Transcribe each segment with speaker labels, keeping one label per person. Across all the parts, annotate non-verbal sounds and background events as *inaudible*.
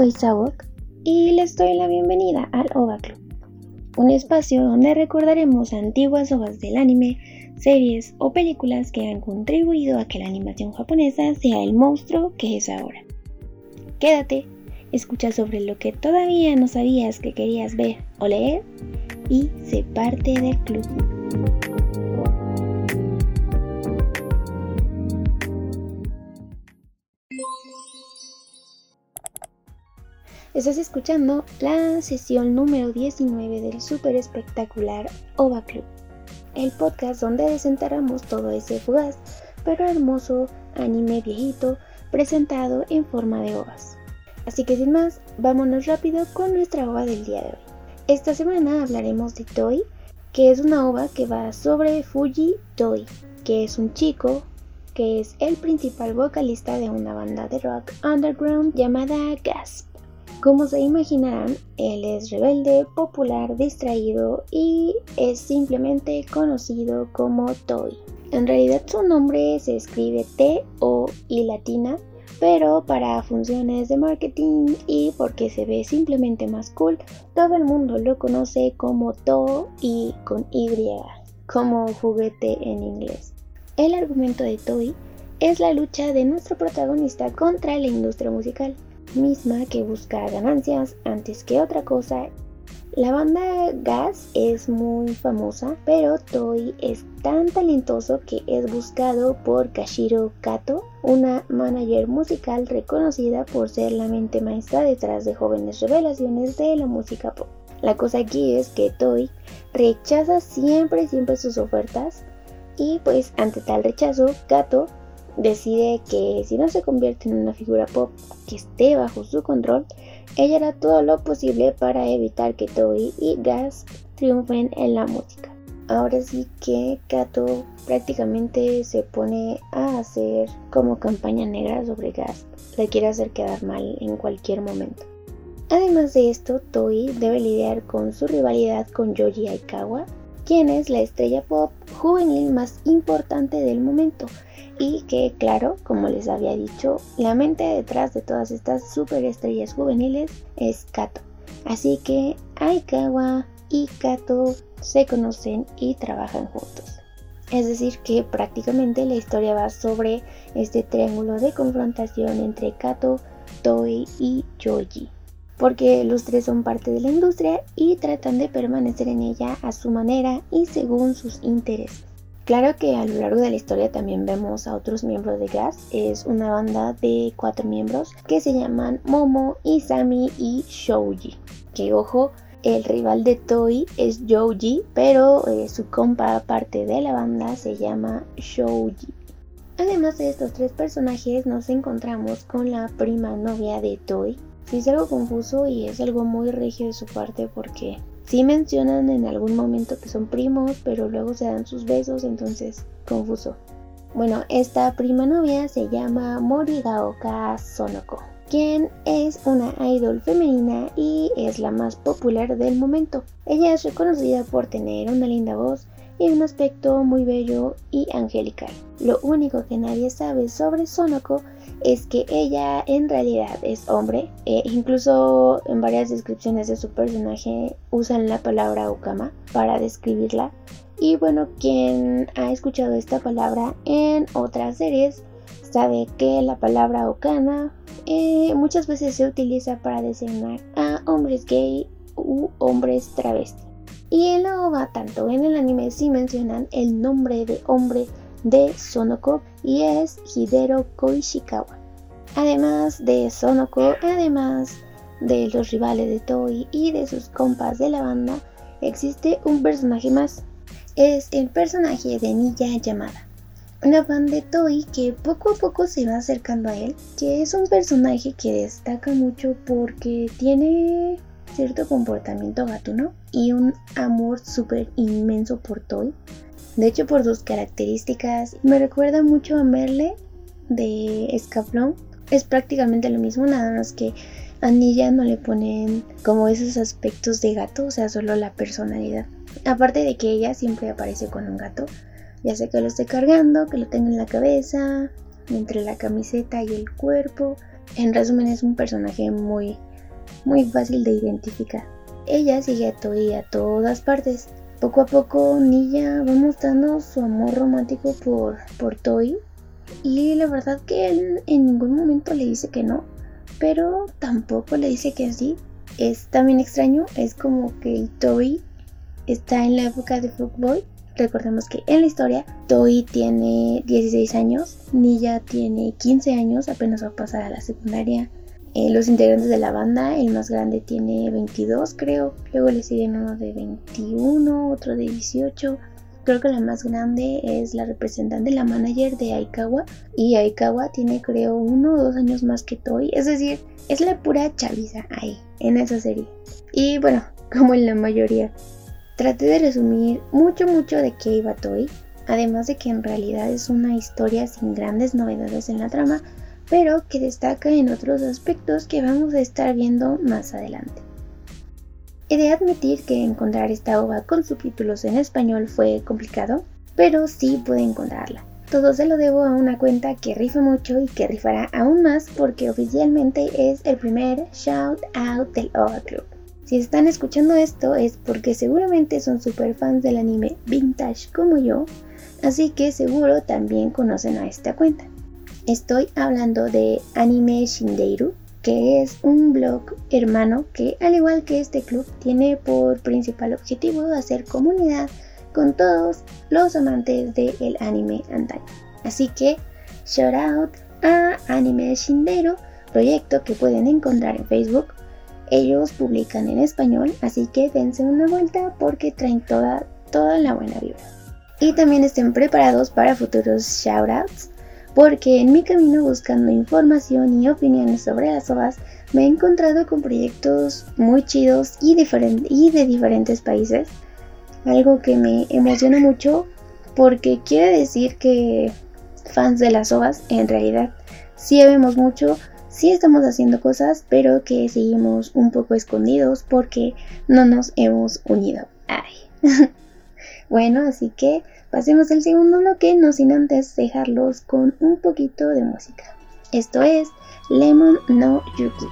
Speaker 1: soy Sawok y les doy la bienvenida al OVA Club, un espacio donde recordaremos antiguas obras del anime, series o películas que han contribuido a que la animación japonesa sea el monstruo que es ahora. Quédate, escucha sobre lo que todavía no sabías que querías ver o leer y sé parte del club. Estás escuchando la sesión número 19 del super espectacular OVA Club, el podcast donde desenterramos todo ese fugaz pero hermoso anime viejito presentado en forma de ovas. Así que sin más, vámonos rápido con nuestra ova del día de hoy. Esta semana hablaremos de Toy, que es una ova que va sobre Fuji Toy, que es un chico que es el principal vocalista de una banda de rock underground llamada Gasp. Como se imaginarán, él es rebelde, popular, distraído y es simplemente conocido como Toy. En realidad su nombre se escribe T o I latina, pero para funciones de marketing y porque se ve simplemente más cool, todo el mundo lo conoce como To y con Y, como juguete en inglés. El argumento de Toy es la lucha de nuestro protagonista contra la industria musical misma que busca ganancias antes que otra cosa. La banda Gas es muy famosa, pero Toy es tan talentoso que es buscado por Kashiro Kato, una manager musical reconocida por ser la mente maestra detrás de jóvenes revelaciones de la música pop. La cosa aquí es que Toy rechaza siempre, siempre sus ofertas y pues ante tal rechazo, Kato decide que si no se convierte en una figura pop que esté bajo su control, ella hará todo lo posible para evitar que Toei y Gas triunfen en la música. Ahora sí que Kato prácticamente se pone a hacer como campaña negra sobre Gas. Le quiere hacer quedar mal en cualquier momento. Además de esto, Toei debe lidiar con su rivalidad con Yoji Aikawa, quien es la estrella pop juvenil más importante del momento y que claro, como les había dicho, la mente detrás de todas estas superestrellas juveniles es Kato. Así que Aikawa y Kato se conocen y trabajan juntos. Es decir, que prácticamente la historia va sobre este triángulo de confrontación entre Kato, Toi y Joji. Porque los tres son parte de la industria y tratan de permanecer en ella a su manera y según sus intereses. Claro que a lo largo de la historia también vemos a otros miembros de Gas. Es una banda de cuatro miembros que se llaman Momo, Isami y Shouji. Que ojo, el rival de Toy es Joji, pero eh, su compa parte de la banda se llama Shouji. Además de estos tres personajes nos encontramos con la prima novia de Toy. Es algo confuso y es algo muy regio de su parte porque Sí mencionan en algún momento que son primos, pero luego se dan sus besos, entonces confuso. Bueno, esta prima novia se llama Morigaoka Sonoko, quien es una idol femenina y es la más popular del momento. Ella es reconocida por tener una linda voz y un aspecto muy bello y angelical. Lo único que nadie sabe sobre Sonoko es que ella en realidad es hombre. E incluso en varias descripciones de su personaje usan la palabra Okama para describirla. Y bueno, quien ha escuchado esta palabra en otras series sabe que la palabra Okana eh, muchas veces se utiliza para designar a hombres gay u hombres travesti. Y en la OVA, tanto en el anime, sí mencionan el nombre de hombre de Sonoko y es Hidero Koishikawa. Además de Sonoko, además de los rivales de Toei y de sus compas de la banda, existe un personaje más. Es el personaje de Niya Yamada, una fan de Toei que poco a poco se va acercando a él, que es un personaje que destaca mucho porque tiene cierto comportamiento gatuno y un amor súper inmenso por Toei. De hecho, por sus características, me recuerda mucho a Merle de Escaflón. Es prácticamente lo mismo, nada más que a Nilla no le ponen como esos aspectos de gato, o sea, solo la personalidad. Aparte de que ella siempre aparece con un gato, ya sea que lo esté cargando, que lo tenga en la cabeza, entre la camiseta y el cuerpo. En resumen, es un personaje muy, muy fácil de identificar. Ella sigue a Toei a todas partes. Poco a poco Nilla va mostrando su amor romántico por, por Toei y la verdad que él en ningún momento le dice que no, pero tampoco le dice que sí. Es también extraño, es como que Toei está en la época de Fuckboy. Recordemos que en la historia Toei tiene 16 años, Nilla tiene 15 años, apenas va a pasar a la secundaria. Eh, los integrantes de la banda, el más grande tiene 22 creo, luego le siguen uno de 21, otro de 18, creo que la más grande es la representante, la manager de Aikawa. Y Aikawa tiene creo uno o dos años más que Toy. Es decir, es la pura chaviza ahí, en esa serie. Y bueno, *laughs* como en la mayoría. Traté de resumir mucho mucho de qué iba Toy. Además de que en realidad es una historia sin grandes novedades en la trama, pero que destaca en otros aspectos que vamos a estar viendo más adelante. He de admitir que encontrar esta ova con subtítulos en español fue complicado, pero sí pude encontrarla. Todo se lo debo a una cuenta que rifa mucho y que rifará aún más porque oficialmente es el primer shout out del OVA Club. Si están escuchando esto es porque seguramente son super fans del anime vintage como yo, así que seguro también conocen a esta cuenta. Estoy hablando de Anime Shindeiru, que es un blog hermano que, al igual que este club, tiene por principal objetivo hacer comunidad con todos los amantes del anime antaño. Así que, shout out a Anime Shindero, proyecto que pueden encontrar en Facebook. Ellos publican en español, así que dense una vuelta porque traen toda, toda la buena vibra. Y también estén preparados para futuros shoutouts porque en mi camino buscando información y opiniones sobre las ovas me he encontrado con proyectos muy chidos y, de diferentes países. Algo que me emociona mucho porque quiere decir que fans de las ovas en realidad sí vemos mucho, sí estamos haciendo cosas, pero que seguimos un poco escondidos porque no nos hemos unido. Ay. *laughs* bueno, así que Pasemos al segundo bloque, no sin antes dejarlos con un poquito de música. Esto es Lemon No Yuki.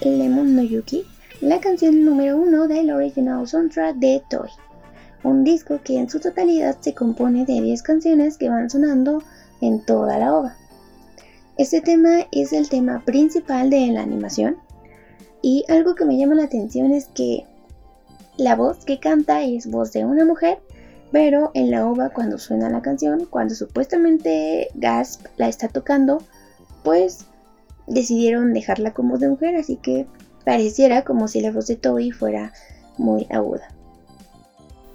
Speaker 1: Lemon no Yuki, la canción número uno del original soundtrack de Toy, un disco que en su totalidad se compone de 10 canciones que van sonando en toda la obra. Este tema es el tema principal de la animación y algo que me llama la atención es que la voz que canta es voz de una mujer, pero en la ova cuando suena la canción, cuando supuestamente Gasp la está tocando, pues decidieron dejarla como de mujer, así que pareciera como si la voz de Toby fuera muy aguda.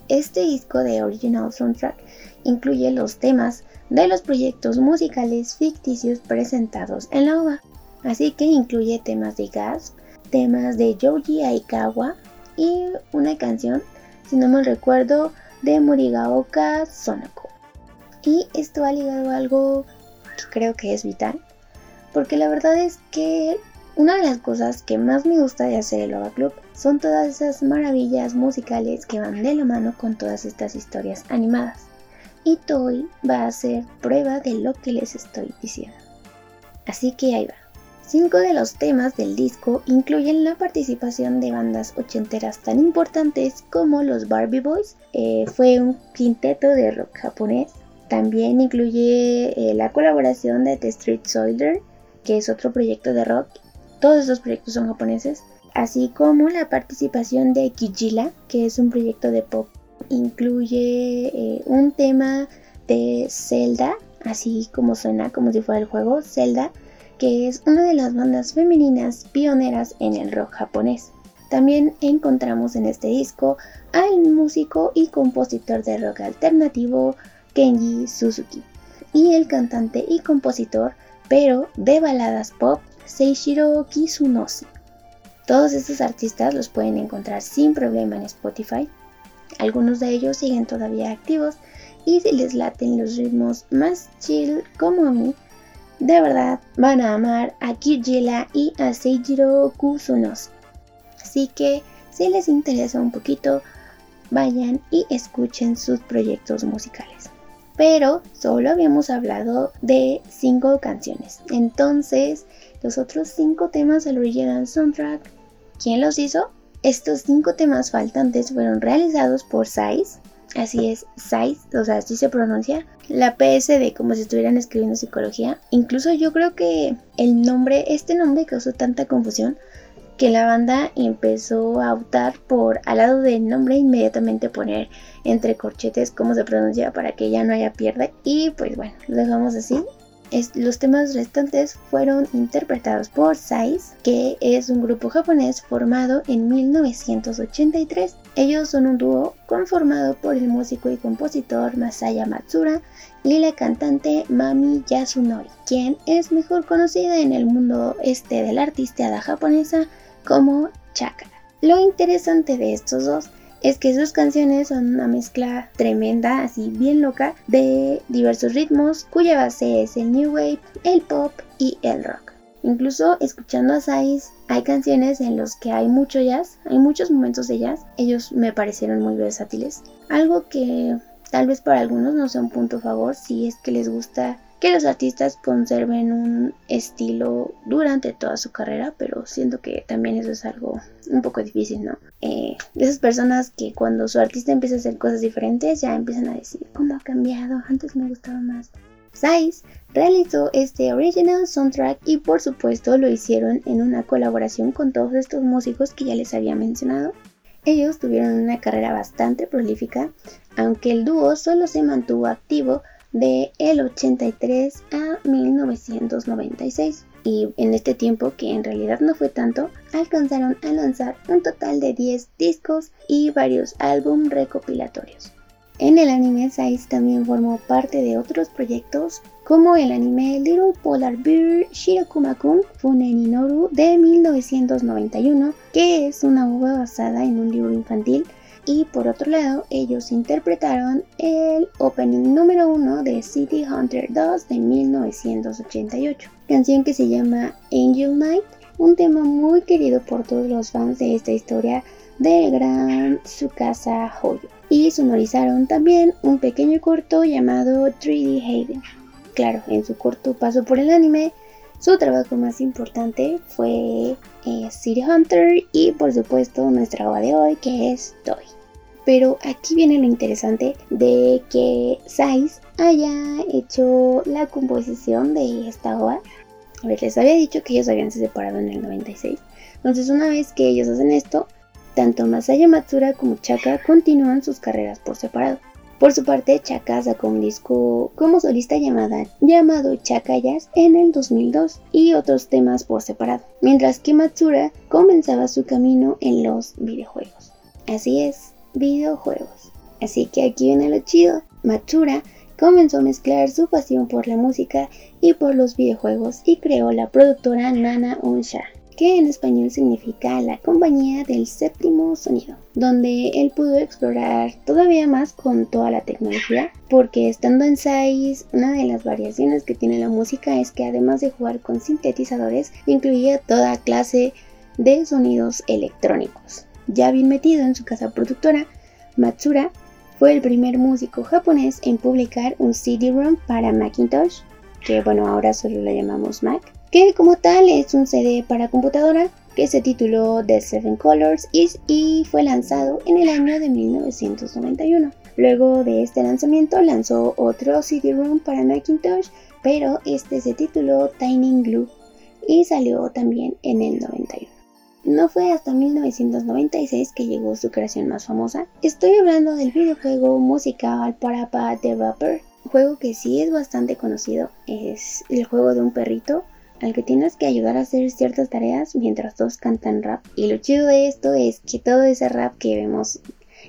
Speaker 1: Este disco de Original Soundtrack incluye los temas de los proyectos musicales ficticios presentados en la OVA, así que incluye temas de Gasp, temas de Yoji Aikawa y una canción, si no me recuerdo, de Morigaoka Sonoko. Y esto ha ligado a algo que creo que es vital, porque la verdad es que una de las cosas que más me gusta de hacer el OVA Club son todas esas maravillas musicales que van de la mano con todas estas historias animadas. Y Toy va a ser prueba de lo que les estoy diciendo. Así que ahí va. Cinco de los temas del disco incluyen la participación de bandas ochenteras tan importantes como los Barbie Boys, eh, fue un quinteto de rock japonés. También incluye eh, la colaboración de The Street Soldier, que es otro proyecto de rock. Todos estos proyectos son japoneses así como la participación de Kijila, que es un proyecto de pop. Incluye eh, un tema de Zelda, así como suena como si fuera el juego Zelda, que es una de las bandas femeninas pioneras en el rock japonés. También encontramos en este disco al músico y compositor de rock alternativo Kenji Suzuki y el cantante y compositor, pero de baladas pop, Seishiro Kizunose. Todos estos artistas los pueden encontrar sin problema en Spotify. Algunos de ellos siguen todavía activos y si les laten los ritmos más chill como a mí, de verdad van a amar a Kirjila y a Seijiro Kusunos. Así que si les interesa un poquito, vayan y escuchen sus proyectos musicales. Pero solo habíamos hablado de cinco canciones. Entonces, los otros cinco temas del original soundtrack ¿Quién los hizo? Estos cinco temas faltantes fueron realizados por Sais, así es, Sais, o sea, así se pronuncia, la PS de como si estuvieran escribiendo psicología. Incluso yo creo que el nombre, este nombre causó tanta confusión que la banda empezó a optar por al lado del nombre inmediatamente poner entre corchetes cómo se pronuncia para que ya no haya pierde y pues bueno, lo dejamos así los temas restantes fueron interpretados por Sais, que es un grupo japonés formado en 1983. Ellos son un dúo conformado por el músico y compositor Masaya Matsura y la cantante Mami Yasunori, quien es mejor conocida en el mundo este de la artisteada japonesa como Chakra. Lo interesante de estos dos es que sus canciones son una mezcla tremenda, así bien loca, de diversos ritmos, cuya base es el new wave, el pop y el rock. Incluso escuchando a Sais, hay canciones en los que hay mucho jazz, hay muchos momentos de jazz. Ellos me parecieron muy versátiles. Algo que tal vez para algunos no sea un punto a favor si es que les gusta que los artistas conserven un estilo durante toda su carrera, pero siento que también eso es algo un poco difícil, ¿no? Eh, esas personas que cuando su artista empieza a hacer cosas diferentes ya empiezan a decir, ¿cómo ha cambiado? Antes me gustaba más. Sais realizó este original soundtrack y por supuesto lo hicieron en una colaboración con todos estos músicos que ya les había mencionado. Ellos tuvieron una carrera bastante prolífica, aunque el dúo solo se mantuvo activo de el 83 a 1996 y en este tiempo que en realidad no fue tanto alcanzaron a lanzar un total de 10 discos y varios álbum recopilatorios. En el anime Sais también formó parte de otros proyectos como el anime Little Polar Bear Shirokuma-kun Funeninoru de 1991 que es una obra basada en un libro infantil y por otro lado ellos interpretaron el opening número 1 de City Hunter 2 de 1988, canción que se llama Angel Night, un tema muy querido por todos los fans de esta historia del gran Tsukasa Hoyo. Y sonorizaron también un pequeño corto llamado 3D Haven. Claro, en su corto paso por el anime, su trabajo más importante fue eh, City Hunter y por supuesto nuestra obra de hoy que es Toy. Pero aquí viene lo interesante de que Sais haya hecho la composición de esta obra. A ver, les había dicho que ellos habían separado en el 96. Entonces, una vez que ellos hacen esto, tanto Masaya Matsura como Chaka continúan sus carreras por separado. Por su parte, Chaka sacó un disco como solista llamada, llamado Chakayas en el 2002 y otros temas por separado, mientras que Matsura comenzaba su camino en los videojuegos. Así es, videojuegos. Así que aquí viene lo chido. Matsura comenzó a mezclar su pasión por la música y por los videojuegos y creó la productora Nana Unsha que en español significa la compañía del séptimo sonido, donde él pudo explorar todavía más con toda la tecnología, porque estando en SAIS, una de las variaciones que tiene la música es que además de jugar con sintetizadores, incluía toda clase de sonidos electrónicos. Ya bien metido en su casa productora, Matsura fue el primer músico japonés en publicar un CD-ROM para Macintosh, que bueno, ahora solo lo llamamos Mac, que como tal es un CD para computadora que se tituló The Seven Colors y fue lanzado en el año de 1991. Luego de este lanzamiento lanzó otro CD-ROM para Macintosh, pero este se tituló Tiny Glue y salió también en el 91. No fue hasta 1996 que llegó su creación más famosa. Estoy hablando del videojuego musical Parappa The Rapper, juego que sí es bastante conocido. Es el juego de un perrito al que tienes que ayudar a hacer ciertas tareas mientras todos cantan rap. Y lo chido de esto es que todo ese rap que vemos,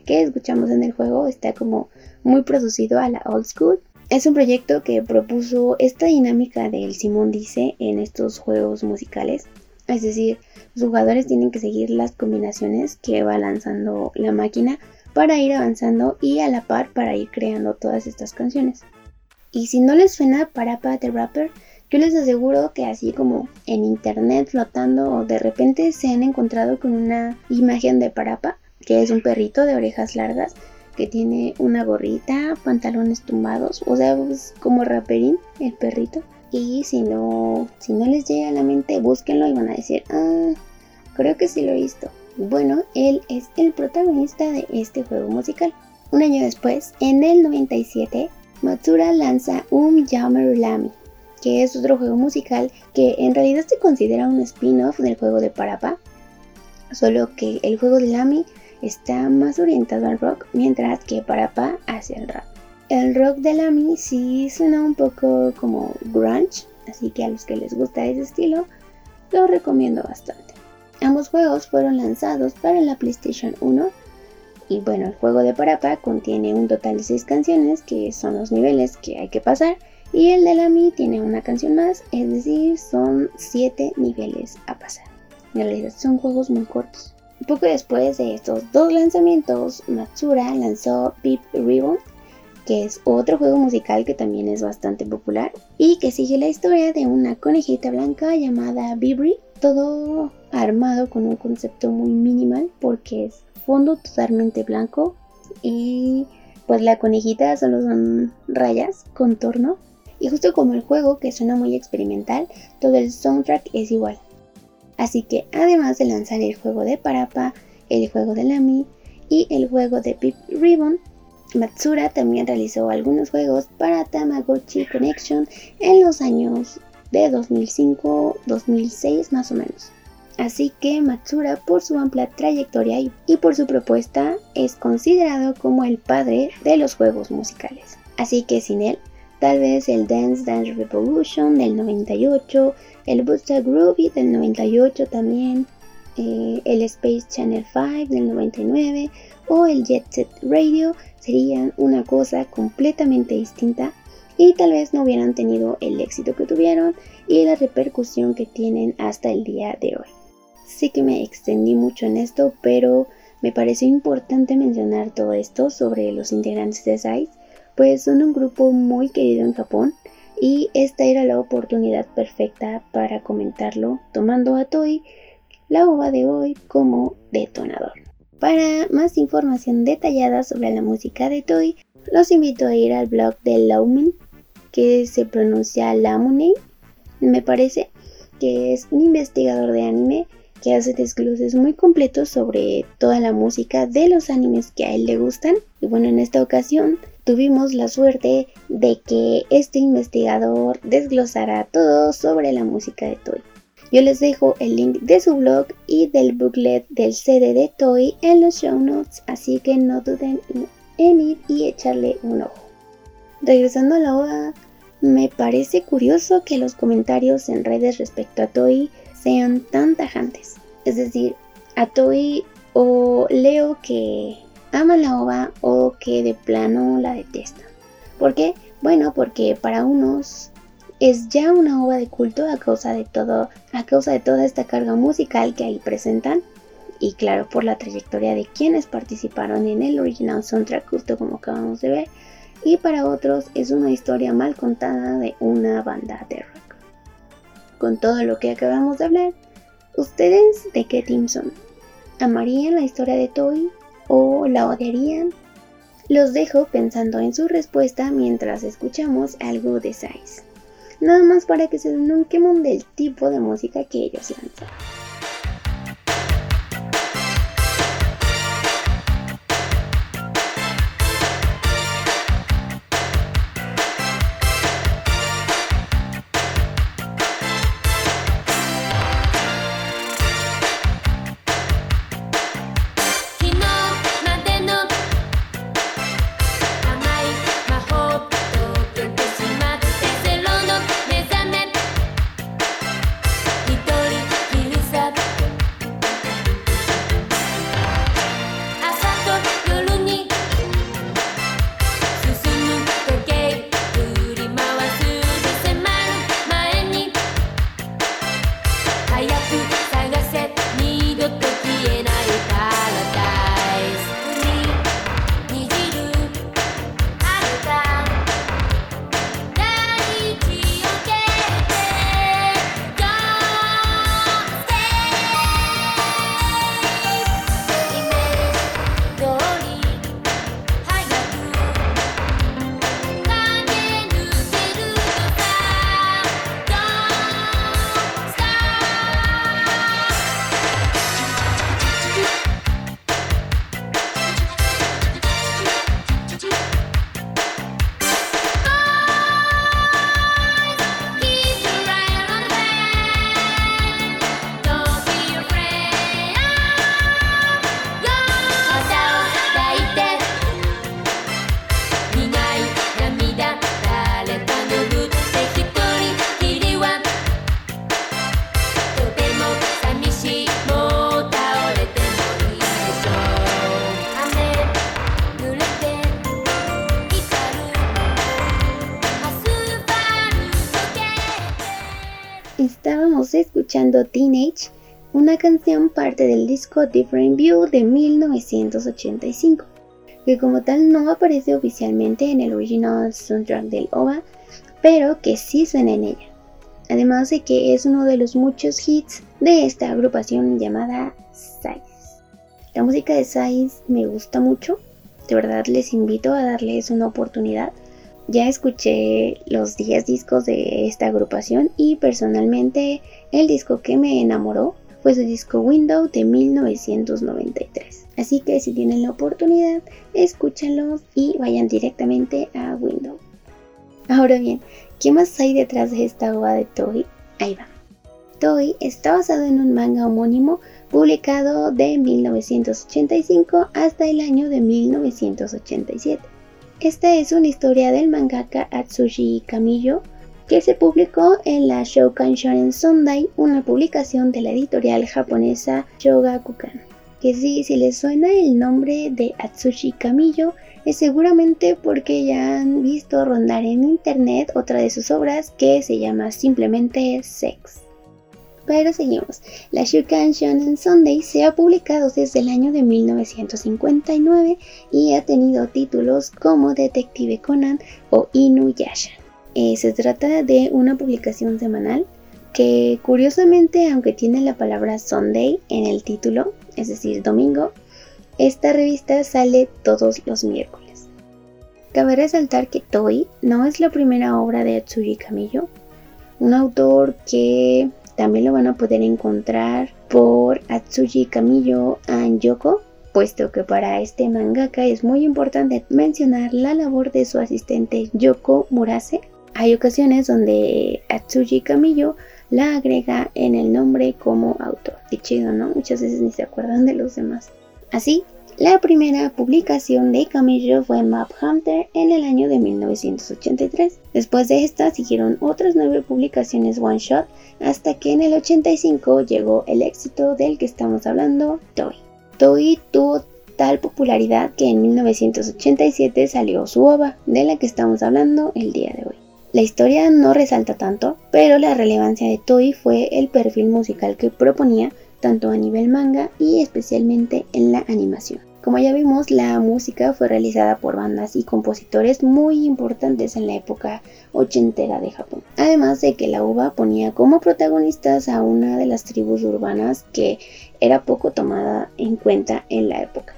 Speaker 1: que escuchamos en el juego, está como muy producido a la old school. Es un proyecto que propuso esta dinámica del Simón Dice en estos juegos musicales. Es decir, los jugadores tienen que seguir las combinaciones que va lanzando la máquina para ir avanzando y a la par para ir creando todas estas canciones. Y si no les suena Parapa the Rapper, yo les aseguro que así como en internet flotando de repente se han encontrado con una imagen de Parapa, que es un perrito de orejas largas que tiene una gorrita, pantalones tumbados, o sea, es como raperín el perrito. Y si no, si no les llega a la mente, búsquenlo y van a decir, ah, creo que sí lo he visto. Bueno, él es el protagonista de este juego musical. Un año después, en el 97, Matsura lanza un Yammer Lami, que es otro juego musical que en realidad se considera un spin-off del juego de Parapa, solo que el juego de Lamy está más orientado al rock, mientras que Parapa hacia el rap. El rock de Lamy sí suena un poco como grunge, así que a los que les gusta ese estilo, lo recomiendo bastante. Ambos juegos fueron lanzados para la PlayStation 1 y bueno, el juego de Parapa contiene un total de 6 canciones que son los niveles que hay que pasar y el de la Mi tiene una canción más, es decir, son 7 niveles a pasar. En realidad son juegos muy cortos. Poco después de estos dos lanzamientos, Matsura lanzó Beep Ribbon, que es otro juego musical que también es bastante popular y que sigue la historia de una conejita blanca llamada Bibri, todo armado con un concepto muy minimal porque es fondo totalmente blanco y pues la conejita solo son rayas, contorno y justo como el juego, que suena muy experimental, todo el soundtrack es igual. Así que además de lanzar el juego de Parapa, el juego de Lamy y el juego de Pip Ribbon, Matsura también realizó algunos juegos para Tamagotchi Connection en los años de 2005-2006 más o menos. Así que Matsura por su amplia trayectoria y por su propuesta es considerado como el padre de los juegos musicales. Así que sin él tal vez el Dance Dance Revolution del 98, el Booster Groovy del 98 también, eh, el Space Channel 5 del 99 o el Jet Set Radio serían una cosa completamente distinta y tal vez no hubieran tenido el éxito que tuvieron y la repercusión que tienen hasta el día de hoy. Sí que me extendí mucho en esto, pero me pareció importante mencionar todo esto sobre los integrantes de SAIS pues son un grupo muy querido en Japón y esta era la oportunidad perfecta para comentarlo tomando a Toy la ova de hoy como detonador. Para más información detallada sobre la música de Toy, los invito a ir al blog de Laumin, que se pronuncia Lamune, me parece, que es un investigador de anime que hace desgloses muy completos sobre toda la música de los animes que a él le gustan. Y bueno, en esta ocasión tuvimos la suerte de que este investigador desglosara todo sobre la música de Toy. Yo les dejo el link de su blog y del booklet del CD de Toy en los show notes, así que no duden en ir y echarle un ojo. Regresando a la OVA, me parece curioso que los comentarios en redes respecto a Toei sean tan tajantes. Es decir, a Toei o leo que ama la OVA o que de plano la detesta. ¿Por qué? Bueno, porque para unos es ya una obra de culto a causa de todo, a causa de toda esta carga musical que ahí presentan y claro por la trayectoria de quienes participaron en el original soundtrack justo como acabamos de ver y para otros es una historia mal contada de una banda de rock. Con todo lo que acabamos de hablar, ¿ustedes de qué team son? ¿Amarían la historia de Toy o la odiarían? Los dejo pensando en su respuesta mientras escuchamos algo de Size nada más para que se den un quemón del tipo de música que ellos lanzan. Escuchando Teenage, una canción parte del disco Different View de 1985, que como tal no aparece oficialmente en el original soundtrack del OVA, pero que sí suena en ella. Además de que es uno de los muchos hits de esta agrupación llamada Size. La música de Size me gusta mucho, de verdad les invito a darles una oportunidad ya escuché los 10 discos de esta agrupación y personalmente el disco que me enamoró fue su disco Window de 1993. Así que si tienen la oportunidad, escúchenlos y vayan directamente a Window. Ahora bien, ¿qué más hay detrás de esta obra de Toy? Ahí va. Toy está basado en un manga homónimo publicado de 1985 hasta el año de 1987. Esta es una historia del mangaka Atsushi Kamiyo que se publicó en la Shoukan Shonen Sunday, una publicación de la editorial japonesa Shogakukan. Que sí, si les suena el nombre de Atsushi Kamiyo, es seguramente porque ya han visto rondar en internet otra de sus obras que se llama simplemente Sex. Pero seguimos. La Shukan Shonen Sunday se ha publicado desde el año de 1959 y ha tenido títulos como Detective Conan o Inuyasha. Eh, se trata de una publicación semanal que curiosamente, aunque tiene la palabra Sunday en el título, es decir, domingo, esta revista sale todos los miércoles. Cabe resaltar que Toy no es la primera obra de Atsuri Kamiyo, un autor que también lo van a poder encontrar por Atsuji Kamiyo and Yoko, puesto que para este mangaka es muy importante mencionar la labor de su asistente Yoko Murase. Hay ocasiones donde Atsuji Kamiyo la agrega en el nombre como autor. Y chido, ¿no? Muchas veces ni se acuerdan de los demás. Así, La primera publicación de Camillo fue Map Hunter en el año de 1983. Después de esta siguieron otras nueve publicaciones one shot hasta que en el 85 llegó el éxito del que estamos hablando, Toy. Toy tuvo tal popularidad que en 1987 salió su ova, de la que estamos hablando el día de hoy. La historia no resalta tanto, pero la relevancia de Toy fue el perfil musical que proponía tanto a nivel manga y especialmente en la animación. Como ya vimos, la música fue realizada por bandas y compositores muy importantes en la época ochentera de Japón. Además de que la uva ponía como protagonistas a una de las tribus urbanas que era poco tomada en cuenta en la época.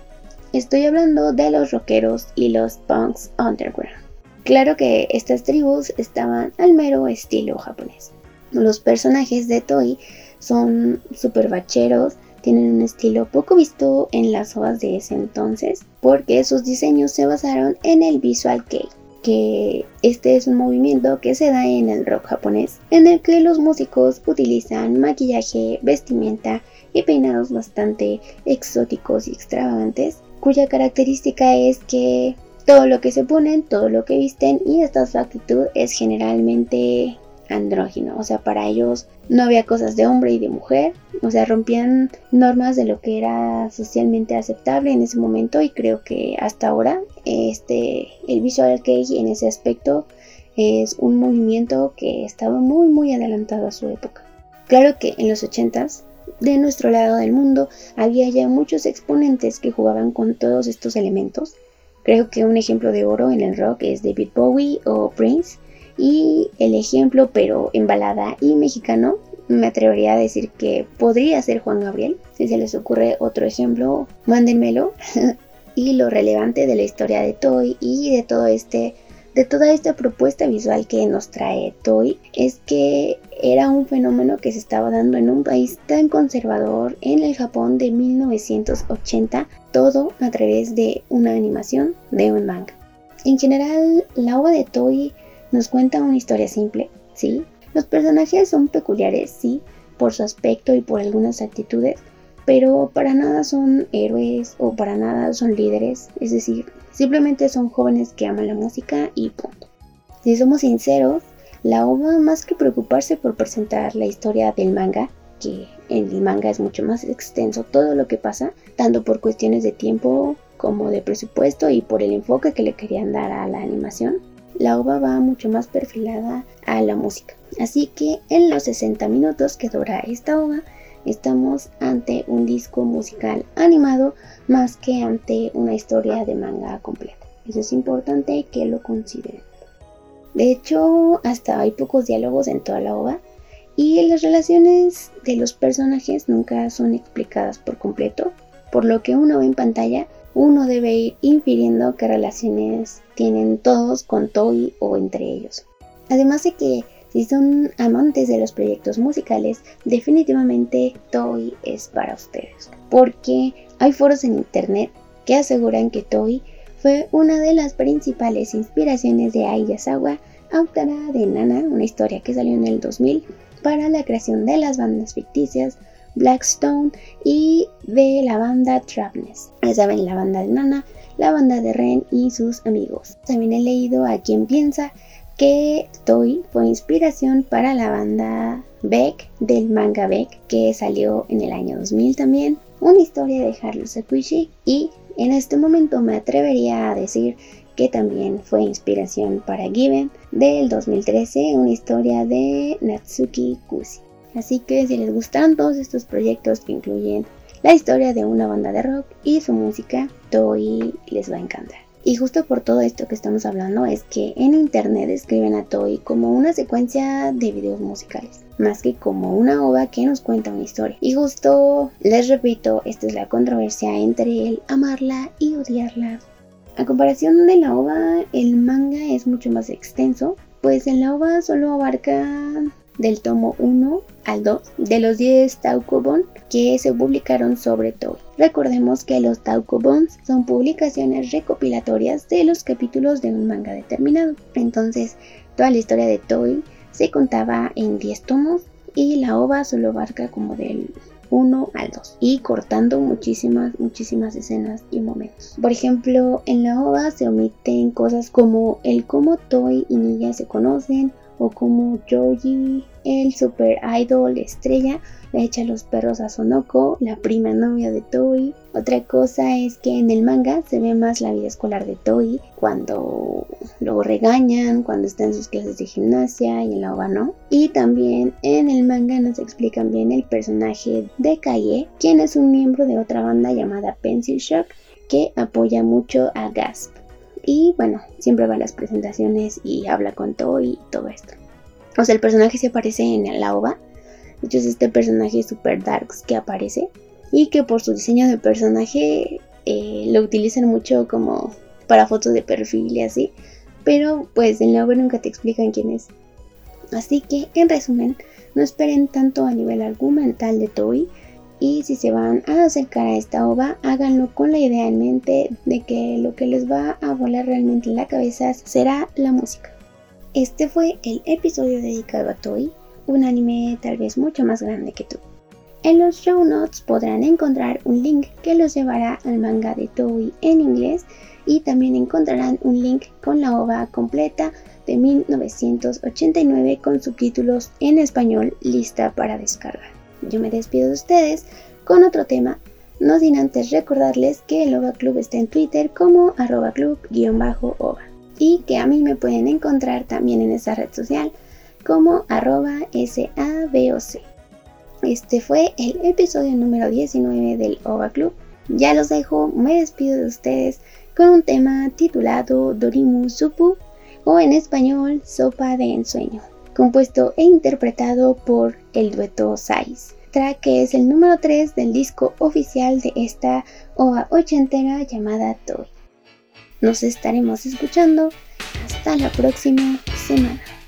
Speaker 1: Estoy hablando de los rockeros y los punks underground. Claro que estas tribus estaban al mero estilo japonés. Los personajes de Toy son super bacheros, tienen un estilo poco visto en las obras de ese entonces, porque sus diseños se basaron en el visual kei, que este es un movimiento que se da en el rock japonés, en el que los músicos utilizan maquillaje, vestimenta y peinados bastante exóticos y extravagantes, cuya característica es que todo lo que se ponen, todo lo que visten y esta su actitud es generalmente andrógino, o sea, para ellos no había cosas de hombre y de mujer, o sea, rompían normas de lo que era socialmente aceptable en ese momento y creo que hasta ahora este el visual cage en ese aspecto es un movimiento que estaba muy muy adelantado a su época. Claro que en los 80s de nuestro lado del mundo había ya muchos exponentes que jugaban con todos estos elementos. Creo que un ejemplo de oro en el rock es David Bowie o Prince, y el ejemplo, pero en balada y mexicano, me atrevería a decir que podría ser Juan Gabriel. Si se les ocurre otro ejemplo, mándenmelo. *laughs* y lo relevante de la historia de Toy y de todo este de toda esta propuesta visual que nos trae Toy es que era un fenómeno que se estaba dando en un país tan conservador en el Japón de 1980, todo a través de una animación de un manga. En general, la obra de Toy nos cuenta una historia simple, ¿sí? Los personajes son peculiares, sí, por su aspecto y por algunas actitudes, pero para nada son héroes o para nada son líderes, es decir, simplemente son jóvenes que aman la música y punto. Si somos sinceros, la obra más que preocuparse por presentar la historia del manga, que en el manga es mucho más extenso todo lo que pasa, tanto por cuestiones de tiempo como de presupuesto y por el enfoque que le querían dar a la animación, la ova va mucho más perfilada a la música. Así que en los 60 minutos que dura esta ova, estamos ante un disco musical animado más que ante una historia de manga completa. Eso es importante que lo consideren. De hecho, hasta hay pocos diálogos en toda la ova y las relaciones de los personajes nunca son explicadas por completo, por lo que uno ve en pantalla uno debe ir infiriendo qué relaciones tienen todos con Toy o entre ellos. Además de que si son amantes de los proyectos musicales, definitivamente Toy es para ustedes. Porque hay foros en internet que aseguran que Toy fue una de las principales inspiraciones de Ai autora de Nana, una historia que salió en el 2000, para la creación de las bandas ficticias Blackstone y de la banda Trapness. Ya saben, la banda de Nana, la banda de Ren y sus amigos. También he leído a quien piensa que Toy fue inspiración para la banda Beck del manga Beck que salió en el año 2000 también. Una historia de Haruo Sakushi y en este momento me atrevería a decir que también fue inspiración para Given del 2013, una historia de Natsuki Kusi. Así que si les gustan todos estos proyectos que incluyen la historia de una banda de rock y su música, Toy les va a encantar. Y justo por todo esto que estamos hablando es que en internet describen a Toy como una secuencia de videos musicales, más que como una ova que nos cuenta una historia. Y justo les repito, esta es la controversia entre el amarla y odiarla. A comparación de la ova, el manga es mucho más extenso, pues en la ova solo abarca del tomo 1 al 2 de los 10 Taukobon que se publicaron sobre Toy. Recordemos que los Taukobons son publicaciones recopilatorias de los capítulos de un manga determinado. Entonces, toda la historia de Toy se contaba en 10 tomos y la ova solo abarca como del 1 al 2 y cortando muchísimas, muchísimas escenas y momentos. Por ejemplo, en la OVA se omiten cosas como el cómo Toy y Niya se conocen o como Joji, el super idol estrella, le echa los perros a Sonoko, la prima novia de Toy. Otra cosa es que en el manga se ve más la vida escolar de Toy cuando lo regañan, cuando está en sus clases de gimnasia y en la OVA no. Y también en el manga nos explican bien el personaje de Kaye, quien es un miembro de otra banda llamada Pencil Shock que apoya mucho a Gasp. Y bueno, siempre va a las presentaciones y habla con Toy y todo esto. O sea, el personaje se aparece en la OVA de hecho, es este personaje super darks que aparece y que por su diseño de personaje eh, lo utilizan mucho como para fotos de perfil y así. Pero pues en la obra nunca te explican quién es. Así que, en resumen, no esperen tanto a nivel argumental de Toei. Y si se van a acercar a esta ova, háganlo con la idea en mente de que lo que les va a volar realmente en la cabeza será la música. Este fue el episodio dedicado a Toei un anime tal vez mucho más grande que tú. En los show notes podrán encontrar un link que los llevará al manga de Toei en inglés y también encontrarán un link con la ova completa de 1989 con subtítulos en español lista para descargar. Yo me despido de ustedes con otro tema, no sin antes recordarles que el OVA Club está en Twitter como arroba club-ova y que a mí me pueden encontrar también en esa red social como arroba SABOC. Este fue el episodio número 19 del OVA Club. Ya los dejo, me despido de ustedes con un tema titulado Dorimu Supu o en español Sopa de Ensueño, compuesto e interpretado por el dueto Sais, track que es el número 3 del disco oficial de esta OVA ochentera llamada Toy. Nos estaremos escuchando hasta la próxima semana.